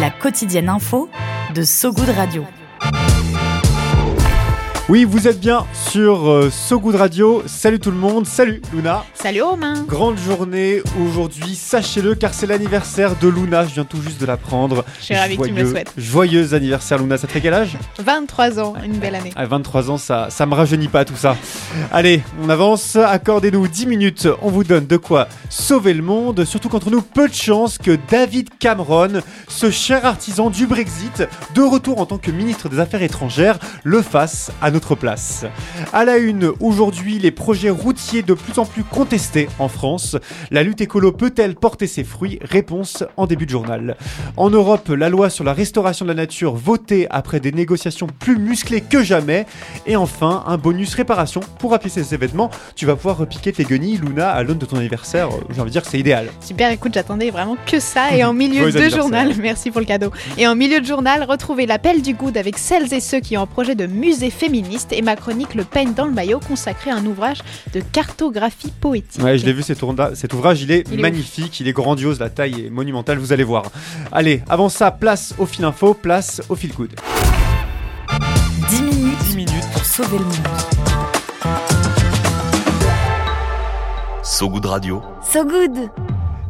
La quotidienne info de So Good Radio. Oui, vous êtes bien sur euh, So Good Radio. Salut tout le monde. Salut Luna. Salut Romain. Grande journée aujourd'hui, sachez-le, car c'est l'anniversaire de Luna. Je viens tout juste de l'apprendre. Je suis ravie que tu me le souhaites. Joyeux anniversaire Luna. Ça te fait quel âge? 23 ans, une belle année. À 23 ans, ça, ça me rajeunit pas tout ça. Allez, on avance. Accordez-nous 10 minutes. On vous donne de quoi sauver le monde. Surtout qu'entre nous, peu de chance que David Cameron, ce cher artisan du Brexit, de retour en tant que ministre des Affaires étrangères, le fasse à notre place. À la une, aujourd'hui, les projets routiers de plus en plus contestés en France. La lutte écolo peut-elle porter ses fruits? Réponse en début de journal. En Europe, la loi sur la restauration de la nature votée après des négociations plus musclées que jamais. Et enfin, un bonus réparation pour appuyer ces événements. Tu vas pouvoir repiquer tes guenilles, Luna, à l'aune de ton anniversaire. J'ai envie de dire que c'est idéal. Super, écoute, j'attendais vraiment que ça. Et en milieu de journal, merci pour le cadeau. Et en milieu de journal, retrouvez l'appel du good avec celles et ceux qui ont un projet de musée féminin et ma chronique Le peigne dans le maillot consacré à un ouvrage de cartographie poétique. Ouais, je l'ai vu cet, ouvrage, il est magnifique, il est grandiose, la taille est monumentale, vous allez voir. Allez, avant ça, place au fil info, place au fil good. 10 minutes, 10 minutes pour sauver le monde. So Good Radio. So Good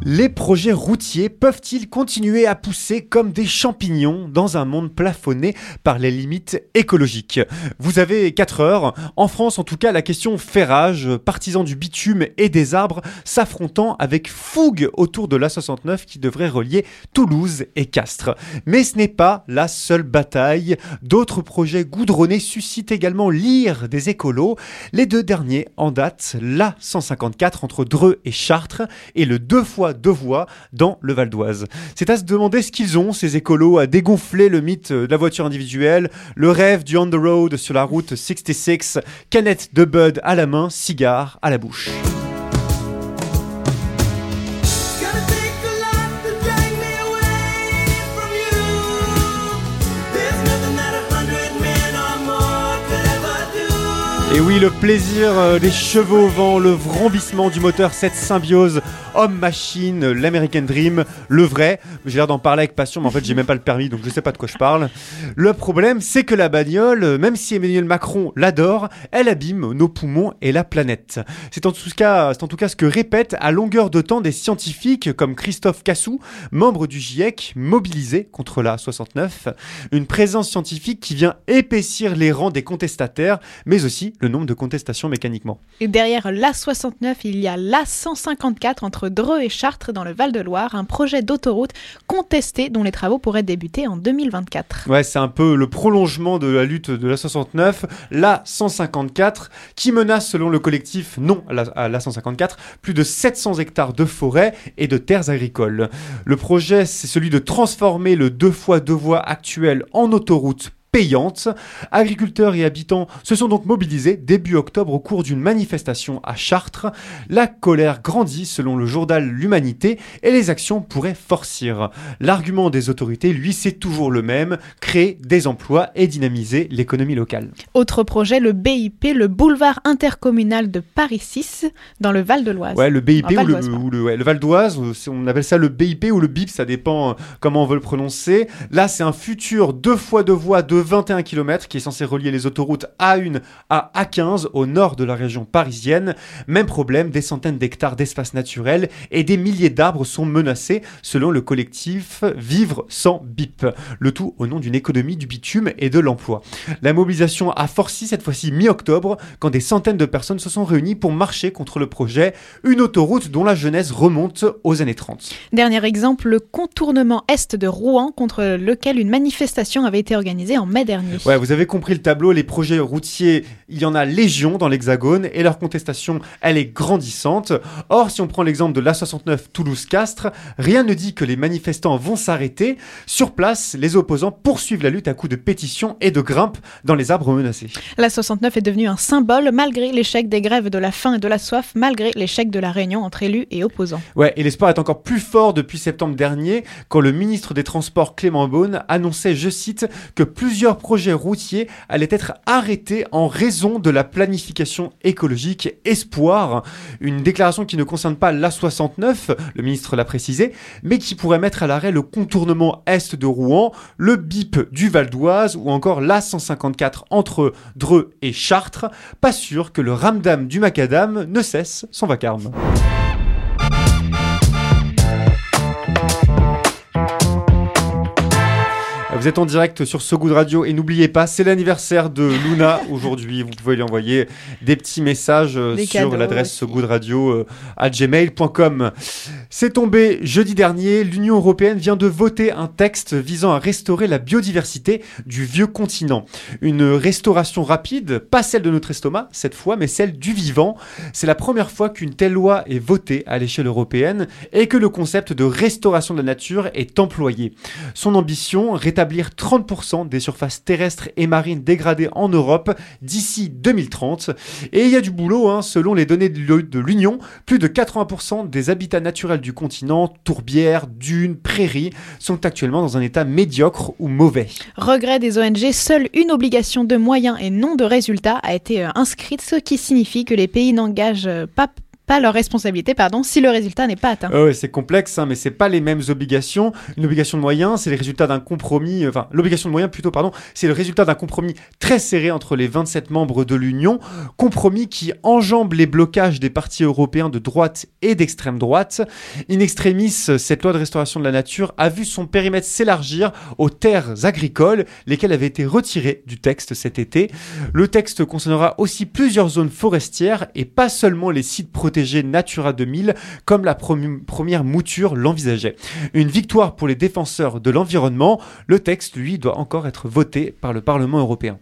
les projets routiers peuvent-ils continuer à pousser comme des champignons dans un monde plafonné par les limites écologiques? Vous avez 4 heures. En France, en tout cas, la question fait rage, partisans du bitume et des arbres s'affrontant avec fougue autour de l'A69 qui devrait relier Toulouse et Castres. Mais ce n'est pas la seule bataille. D'autres projets goudronnés suscitent également l'ire des écolos. Les deux derniers en date, l'A154 entre Dreux et Chartres et le deux fois deux voies dans le Val d'Oise. C'est à se demander ce qu'ils ont, ces écolos, à dégonfler le mythe de la voiture individuelle, le rêve du on the road sur la route 66, canette de Bud à la main, cigare à la bouche. Et oui, le plaisir euh, des chevaux au vent, le vrombissement du moteur, cette symbiose homme-machine, l'American Dream, le vrai. J'ai l'air d'en parler avec passion, mais en fait, j'ai même pas le permis, donc je sais pas de quoi je parle. Le problème, c'est que la bagnole, même si Emmanuel Macron l'adore, elle abîme nos poumons et la planète. C'est en en tout cas ce que répètent à longueur de temps des scientifiques comme Christophe Cassou, membre du GIEC, mobilisé contre la 69. Une présence scientifique qui vient épaissir les rangs des contestataires, mais aussi le nombre de contestations mécaniquement. Et derrière l'A69, il y a l'A154 entre Dreux et Chartres dans le Val-de-Loire, un projet d'autoroute contesté dont les travaux pourraient débuter en 2024. Ouais, c'est un peu le prolongement de la lutte de l'A69, l'A154, qui menace selon le collectif Non à l'A154 plus de 700 hectares de forêt et de terres agricoles. Le projet, c'est celui de transformer le deux fois deux voies actuel en autoroute payante. Agriculteurs et habitants se sont donc mobilisés début octobre au cours d'une manifestation à Chartres. La colère grandit selon le journal L'Humanité et les actions pourraient forcir. L'argument des autorités, lui, c'est toujours le même, créer des emplois et dynamiser l'économie locale. Autre projet, le BIP, le boulevard intercommunal de Paris 6 dans le Val de l'Oise. Ouais, le BIP ou le, Val d'Oise, on appelle ça le BIP ou le BIP, ça dépend euh, comment on veut le prononcer. Là, c'est un futur deux fois deux voies de 21 km qui est censé relier les autoroutes A1 à A15 au nord de la région parisienne. Même problème, des centaines d'hectares d'espace naturel et des milliers d'arbres sont menacés selon le collectif Vivre sans BIP. Le tout au nom d'une économie du bitume et de l'emploi. La mobilisation a forci cette fois-ci mi-octobre quand des centaines de personnes se sont réunies pour marcher contre le projet, une autoroute dont la genèse remonte aux années 30. Dernier exemple, le contournement est de Rouen contre lequel une manifestation avait été organisée en en mai dernier. Ouais, vous avez compris le tableau, les projets routiers, il y en a légion dans l'Hexagone et leur contestation, elle est grandissante. Or, si on prend l'exemple de l'A69 Toulouse-Castres, rien ne dit que les manifestants vont s'arrêter. Sur place, les opposants poursuivent la lutte à coups de pétitions et de grimpes dans les arbres menacés. L'A69 est devenue un symbole malgré l'échec des grèves de la faim et de la soif, malgré l'échec de la réunion entre élus et opposants. Ouais, et l'espoir est encore plus fort depuis septembre dernier, quand le ministre des Transports Clément Beaune annonçait, je cite, que plusieurs projets routiers allaient être arrêtés en raison de la planification écologique Espoir. Une déclaration qui ne concerne pas l'A69, le ministre l'a précisé, mais qui pourrait mettre à l'arrêt le contournement est de Rouen, le BIP du Val d'Oise ou encore l'A154 entre Dreux et Chartres. Pas sûr que le ramdam du macadam ne cesse son vacarme. Vous êtes en direct sur So Good Radio et n'oubliez pas, c'est l'anniversaire de Luna aujourd'hui. Vous pouvez lui envoyer des petits messages euh, Des sur l'adresse sogoodradio à gmail.com. C'est tombé jeudi dernier. L'Union européenne vient de voter un texte visant à restaurer la biodiversité du vieux continent. Une restauration rapide, pas celle de notre estomac cette fois, mais celle du vivant. C'est la première fois qu'une telle loi est votée à l'échelle européenne et que le concept de restauration de la nature est employé. Son ambition, rétablir 30% des surfaces terrestres et marines dégradées en Europe d'ici 2030. Et il y a du boulot, hein, selon les données de l'U- de l'Union, plus de 80% des habitats naturels du continent, tourbières, dunes, prairies, sont actuellement dans un état médiocre ou mauvais. Regret des ONG, seule une obligation de moyens et non de résultats a été euh, inscrite, ce qui signifie que les pays n'engagent euh, pas, pas leur responsabilité pardon, si le résultat n'est pas atteint. Ouais, c'est complexe, hein, mais c'est pas les mêmes obligations. Une obligation de moyens, c'est le résultat d'un compromis, euh, enfin, l'obligation de moyens plutôt, pardon, c'est le résultat d'un compromis très serré entre les 27 membres de l'Union, compromis qui enjambe les blocages des partis européens de droite et d'extrême droite. In extremis, cette loi de restauration de la nature a vu son périmètre s'élargir aux terres agricoles, lesquelles avaient été retirées du texte cet été. Le texte concernera aussi plusieurs zones forestières et pas seulement les sites protégés Natura 2000 comme la première mouture l'envisageait. Une victoire pour les défenseurs de l'environnement, le texte lui doit encore être voté par le Parlement européen.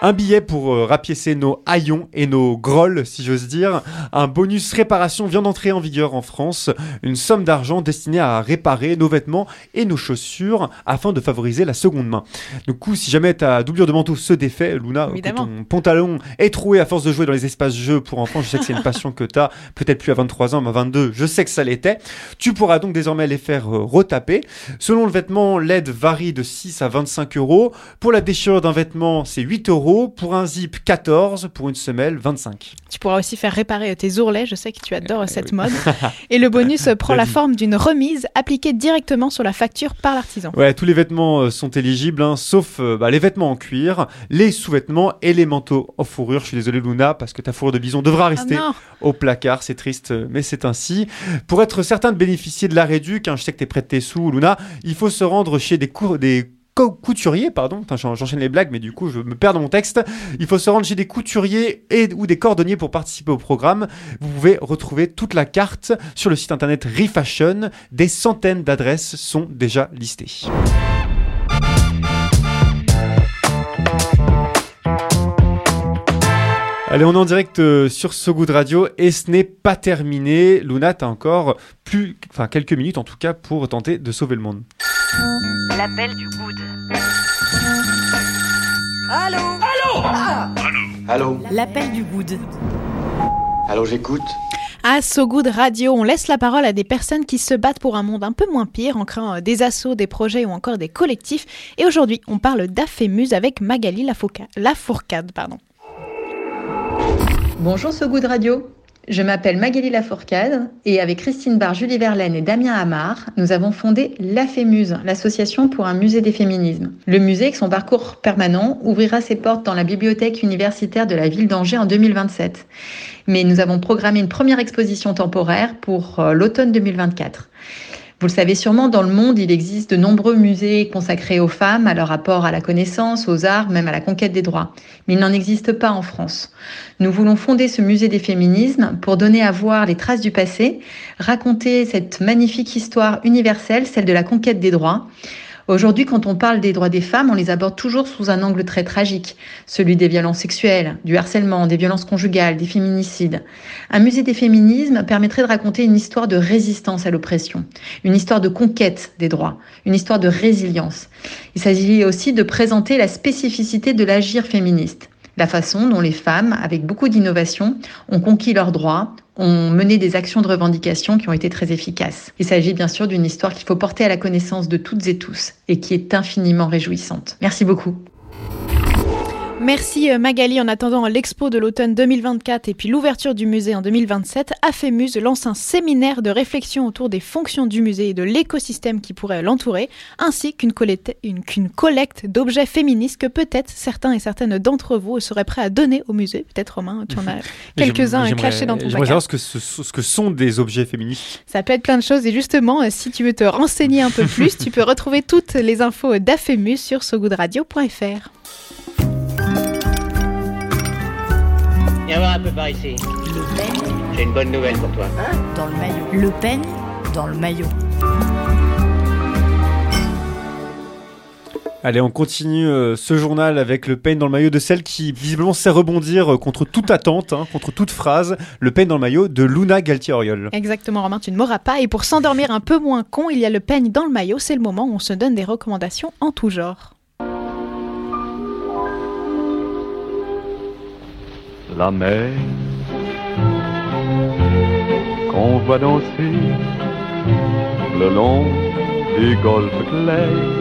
Un billet pour euh, rapiécer nos haillons et nos grolles, si j'ose dire. Un bonus réparation vient d'entrer en vigueur en France. Une somme d'argent destinée à réparer nos vêtements et nos chaussures afin de favoriser la seconde main. Du coup, si jamais ta doublure de manteau se défait, Luna, que ton pantalon est troué à force de jouer dans les espaces jeux pour enfants, je sais que c'est une passion que tu as, peut-être plus à 23 ans, mais à 22, je sais que ça l'était. Tu pourras donc désormais les faire euh, retaper. Selon le vêtement, l'aide varie de 6 à 25 euros. Pour la déchirure d'un vêtement, c'est 8 euros. Pour un zip, 14. Pour une semelle, 25. Tu pourras aussi faire réparer tes ourlets, je sais que tu adores cette oui. mode. Et le bonus prend La forme d'une remise appliquée directement sur la facture par l'artisan. Ouais, tous les vêtements euh, sont éligibles, hein, sauf euh, bah, les vêtements en cuir, les sous-vêtements et les manteaux en fourrure. Je suis désolé, Luna, parce que ta fourrure de bison devra Ah rester non au placard. C'est triste, euh, mais c'est ainsi. Pour être certain de bénéficier de la réduc, hein, je sais que tu es prêt de tes sous, Luna, il faut se rendre chez des, cours, des couturiers, pardon, j'enchaîne les blagues, mais du coup je me perds dans mon texte. Il faut se rendre chez des couturiers et ou des cordonniers pour participer au programme. Vous pouvez retrouver toute la carte sur le site internet Refashion. Des centaines d'adresses sont déjà listées. Allez, on est en direct euh, sur So Good Radio et ce n'est pas terminé. Luna, t'as encore plus, enfin quelques minutes en tout cas pour tenter de sauver le monde. L'appel du good. Allô L'appel du good. Allô, j'écoute À So Good Radio, on laisse la parole à des personnes qui se battent pour un monde un peu moins pire en créant euh, des assos, des projets ou encore des collectifs. Et aujourd'hui, on parle d'Afémuse avec Magali Lafourca- Lafourcade. Pardon. Bonjour So Good Radio. Je m'appelle Magali Lafourcade et avec Christine Barre, Julie Verlaine et Damien Amar, nous avons fondé l'AFEMUSE, l'association pour un musée des féminismes. Le musée, avec son parcours permanent, ouvrira ses portes dans la bibliothèque universitaire de la ville d'Angers en 2027. Mais nous avons programmé une première exposition temporaire pour euh, l'automne 2024. Vous le savez sûrement, dans le monde, il existe de nombreux musées consacrés aux femmes, à leur rapport à la connaissance, aux arts, même à la conquête des droits. Mais il n'en existe pas en France. Nous voulons fonder ce musée des féminismes pour donner à voir les traces du passé, raconter cette magnifique histoire universelle, celle de la conquête des droits, Aujourd'hui, quand on parle des droits des femmes, on les aborde toujours sous un angle très tragique, celui des violences sexuelles, du harcèlement, des violences conjugales, des féminicides. Un musée des féminismes permettrait de raconter une histoire de résistance à l'oppression, une histoire de conquête des droits, une histoire de résilience. Il s'agit aussi de présenter la spécificité de l'agir féministe la façon dont les femmes, avec beaucoup d'innovation, ont conquis leurs droits, ont mené des actions de revendication qui ont été très efficaces. Il s'agit bien sûr d'une histoire qu'il faut porter à la connaissance de toutes et tous et qui est infiniment réjouissante. Merci beaucoup. Merci euh, Magali. En attendant l'expo de l'automne 2024 et puis l'ouverture du musée en 2027, Afemuse lance un séminaire de réflexion autour des fonctions du musée et de l'écosystème qui pourrait l'entourer, ainsi qu'une collecte, collecte d'objets féministes que peut-être certains et certaines d'entre vous seraient prêts à donner au musée. Peut-être Romain, tu en as quelques-uns cachés dans ton J'aimerais savoir ce que, ce, que sont des objets féministes. Ça peut être plein de choses et justement, euh, si tu veux te renseigner un peu plus, tu peux retrouver toutes les infos d'Afemuse sur sogoodradio.fr. Viens voir un peu par ici. Le peigne J'ai une bonne nouvelle pour toi. Hein? Dans le maillot. Le peigne dans le maillot. Allez, on continue euh, ce journal avec le peigne dans le maillot de celle qui visiblement sait rebondir euh, contre toute attente, hein, contre toute phrase. Le peigne dans le maillot de Luna Galtier-Oriol. Exactement, Romain, tu ne m'auras pas. Et pour s'endormir un peu moins con, il y a le peigne dans le maillot. C'est le moment où on se donne des recommandations en tout genre. La mer qu'on voit danser le long des golfes clairs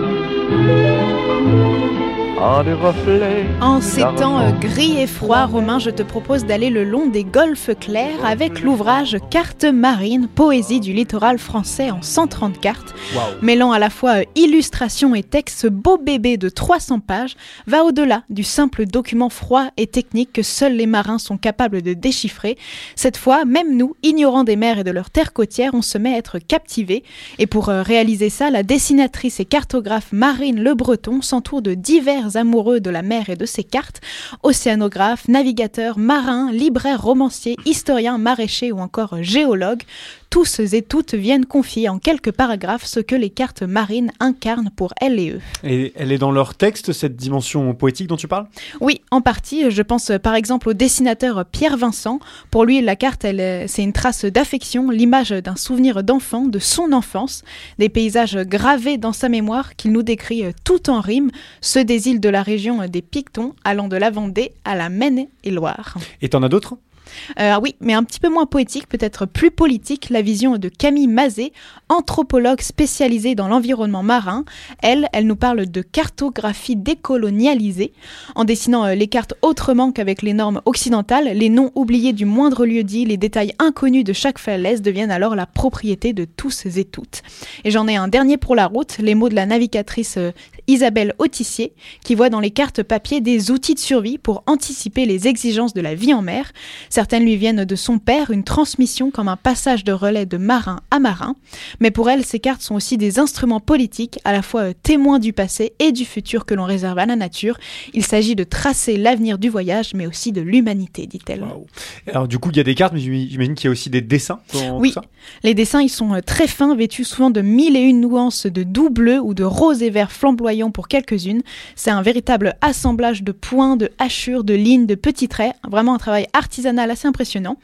en ces temps euh, gris et froids, Romain, je te propose d'aller le long des golfes clairs avec l'ouvrage Cartes marines, poésie du littoral français en 130 cartes. Mêlant à la fois euh, illustration et texte, ce beau bébé de 300 pages va au-delà du simple document froid et technique que seuls les marins sont capables de déchiffrer. Cette fois, même nous, ignorants des mers et de leurs terres côtières, on se met à être captivés. Et pour euh, réaliser ça, la dessinatrice et cartographe Marine Le Breton s'entoure de divers amoureux de la mer et de ses cartes, océanographes, navigateurs, marins, libraires, romanciers, historiens, maraîchers ou encore géologues, tous et toutes viennent confier en quelques paragraphes ce que les cartes marines incarnent pour elles et eux. Et elle est dans leur texte, cette dimension poétique dont tu parles? Oui, en partie. Je pense par exemple au dessinateur Pierre Vincent. Pour lui, la carte, c'est une trace d'affection, l'image d'un souvenir d'enfant, de son enfance, des paysages gravés dans sa mémoire qu'il nous décrit tout en rime, ceux des îles de la région des Pictons, allant de la Vendée à la Maine-et-Loire. Et t'en as d'autres? Euh, oui, mais un petit peu moins poétique, peut-être plus politique, la vision de Camille Mazet, anthropologue spécialisée dans l'environnement marin. Elle, elle nous parle de cartographie décolonialisée, en dessinant euh, les cartes autrement qu'avec les normes occidentales, les noms oubliés du moindre lieu dit, les détails inconnus de chaque falaise deviennent alors la propriété de tous et toutes. Et j'en ai un dernier pour la route, les mots de la navigatrice euh, Isabelle Autissier, qui voit dans les cartes papier des outils de survie pour anticiper les exigences de la vie en mer. Certaines lui viennent de son père, une transmission comme un passage de relais de marin à marin. Mais pour elle, ces cartes sont aussi des instruments politiques, à la fois euh, témoins du passé et du futur que l'on réserve à la nature. Il s'agit de tracer l'avenir du voyage, mais aussi de l'humanité, dit-elle. Alors du coup, il y a des cartes, mais j'imagine qu'il y a aussi des dessins. oui, les dessins, ils sont euh, très fins, vêtus souvent de mille et une nuances de doux bleu ou de rose et vert pour quelques-unes. C'est un véritable assemblage de points, de hachures, de lignes, de petits traits. Vraiment un travail artisanal assez impressionnant.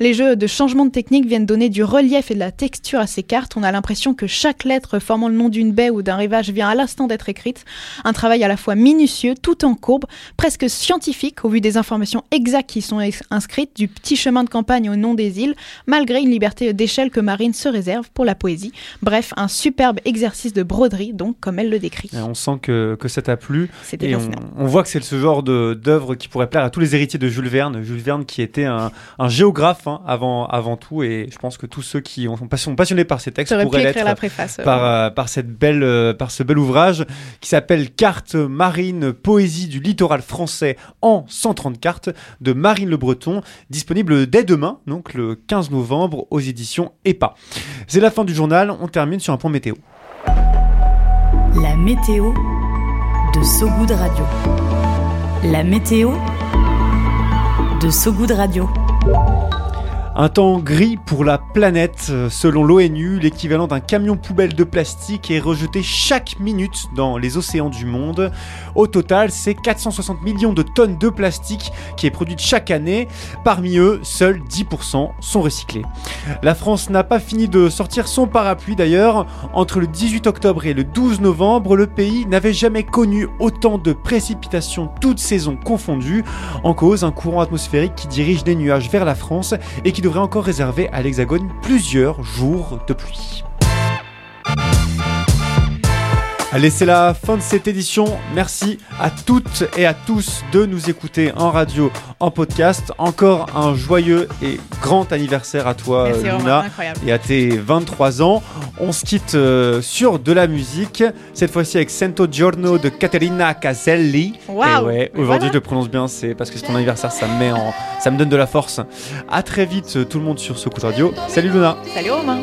Les jeux de changement de technique viennent donner du relief et de la texture à ces cartes. On a l'impression que chaque lettre formant le nom d'une baie ou d'un rivage vient à l'instant d'être écrite. Un travail à la fois minutieux, tout en courbe, presque scientifique au vu des informations exactes qui sont inscrites, du petit chemin de campagne au nom des îles, malgré une liberté d'échelle que Marine se réserve pour la poésie. Bref, un superbe exercice de broderie, donc, comme elle le décrit. Sent que, que ça t'a plu. Et on, on, voit que c'est ce genre d'œuvre qui pourrait plaire à tous les héritiers de Jules Verne. Jules Verne qui était un, un géographe hein, avant, avant tout, et je pense que tous ceux qui ont- sont passionnés par ces textes pourraient écrire la l'être préface. euh. par, euh, par, cette belle, euh, par ce bel ouvrage qui s'appelle Carte marine, poésie du littoral français en 130 cartes de Marine Le Breton, disponible dès demain, donc le 15 novembre, aux éditions EPA. C'est la fin du journal, on termine sur un point météo. La météo de Sogoud Radio. La météo de Sogoud Radio. Un temps gris pour la planète. Selon l'ONU, l'équivalent d'un camion poubelle de plastique est rejeté chaque minute dans les océans du monde. Au total, c'est 460 millions de tonnes de plastique qui est produite chaque année. Parmi eux, seuls 10% sont recyclés. La France n'a pas fini de sortir son parapluie d'ailleurs. Entre le 18 octobre et le 12 novembre, le pays n'avait jamais connu autant de précipitations toutes saisons confondues. En cause, un courant atmosphérique qui dirige des nuages vers la France et qui encore réserver à l'Hexagone plusieurs jours de pluie. Allez, c'est la fin de cette édition. Merci à toutes et à tous de nous écouter en radio, en podcast. Encore un joyeux et grand anniversaire à toi, Merci, Luna, et à tes 23 ans. On se quitte euh, sur de la musique, cette fois-ci avec Santo Giorno de Caterina Caselli. Et ouais, aujourd'hui voilà. je le prononce bien, c'est parce que c'est ton anniversaire, ça me met en, ça me donne de la force. À très vite tout le monde sur ce coup de radio. Salut Luna. Salut Romain.